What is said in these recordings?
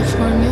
performance.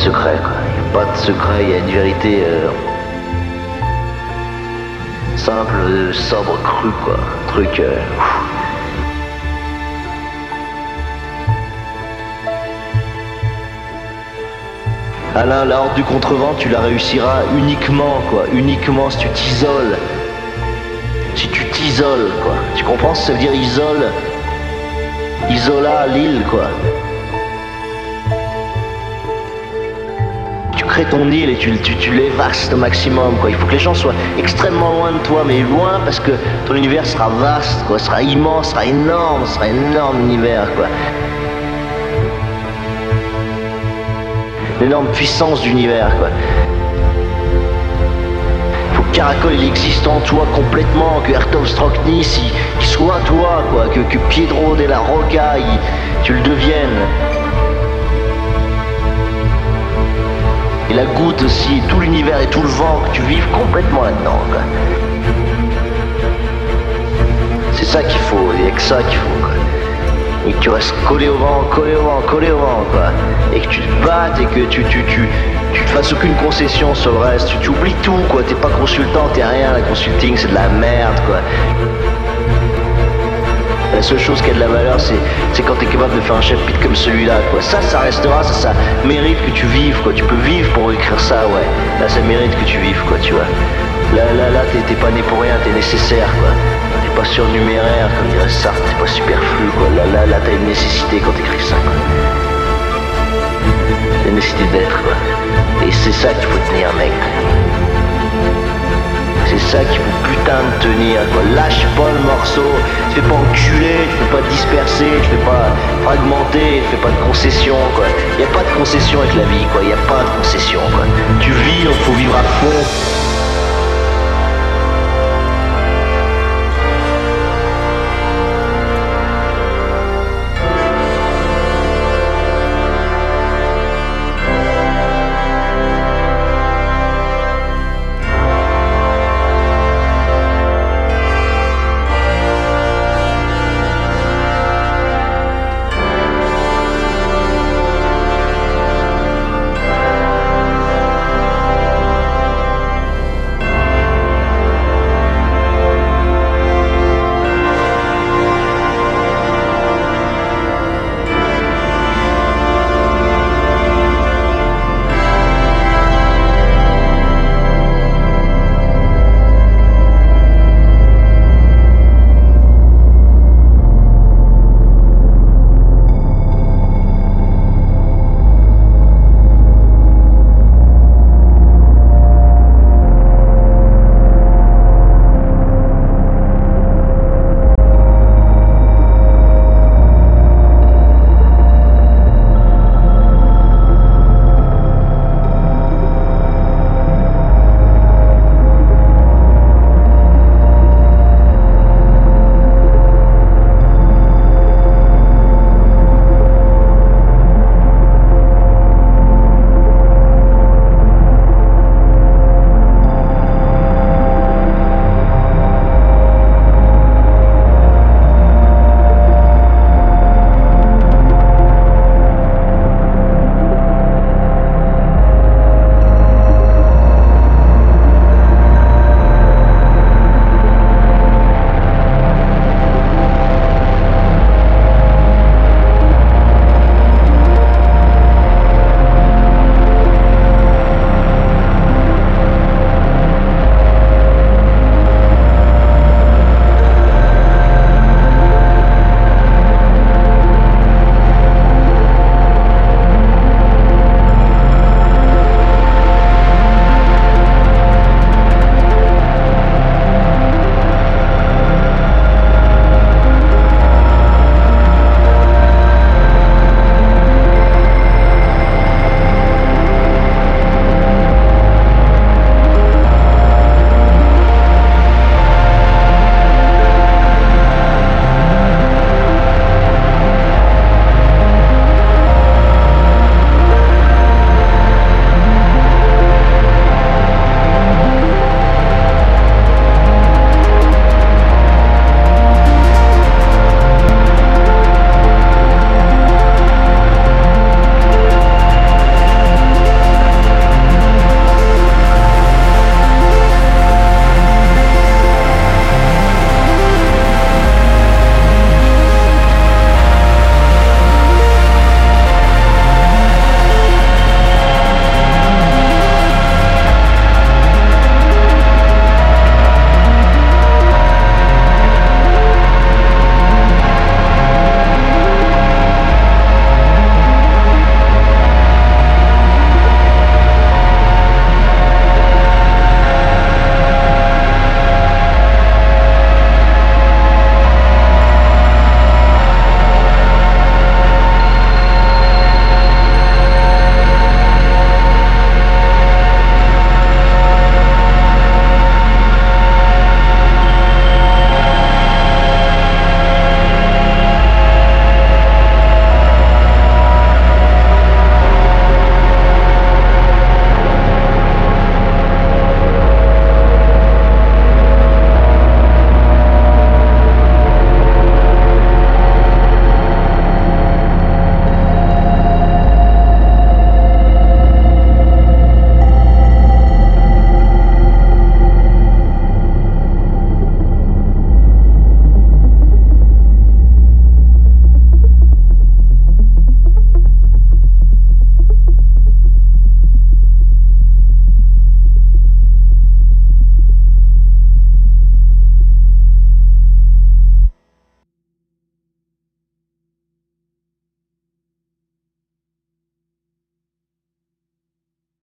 Secret, quoi. Il n'y a pas de secret, il y a une vérité euh, simple, sobre, crue, quoi. Truc. euh. Alain, la horde du contrevent, tu la réussiras uniquement, quoi. Uniquement si tu t'isoles. Si tu t'isoles, quoi. Tu comprends ce que ça veut dire isole? Isola l'île, quoi. Ton île et tu, tu, au maximum, quoi. Il faut que les gens soient extrêmement loin de toi, mais loin parce que ton univers sera vaste, quoi. Sera immense, sera énorme, sera énorme univers. L'énorme puissance d'univers, quoi. Faut que Caracol il existe en toi complètement, que Hertov Stroknis il, il soit toi, quoi, que, Piedro de la Roca tu le deviennes. Et la goutte aussi, et tout l'univers et tout le vent, que tu vives complètement là-dedans. C'est ça qu'il faut, il n'y a que ça qu'il faut. Et que tu restes collé au vent, collé au vent, collé au vent, quoi. Et que tu te battes et que tu, tu, tu, tu te fasses aucune concession sur le reste. Tu, tu oublies tout, quoi. T'es pas consultant, t'es rien. La consulting, c'est de la merde, quoi. La seule chose qui a de la valeur, c'est, quand t'es capable de faire un chapitre comme celui-là, quoi. Ça, ça restera, ça, ça mérite que tu vives, quoi. Tu peux vivre pour écrire ça, ouais. Là, ça mérite que tu vives, quoi, tu vois. Là, là, là, t'es, t'es pas né pour rien, t'es nécessaire, quoi. T'es pas surnuméraire, comme dirait Sartre, t'es pas superflu, quoi. Là, là, là, t'as une nécessité quand t'écris ça, quoi. T'as une nécessité d'être, quoi. Et c'est ça qu'il faut tenir, mec. C'est ça qu'il faut putain de tenir, quoi. Lâche pas le morceau. Tu fais pas enculer, tu fais pas disperser, tu fais pas fragmenter, tu fais pas de concession, quoi. Y a pas de concession avec la vie, quoi. Y a pas de concession, quoi. Tu vis, donc faut vivre à fond.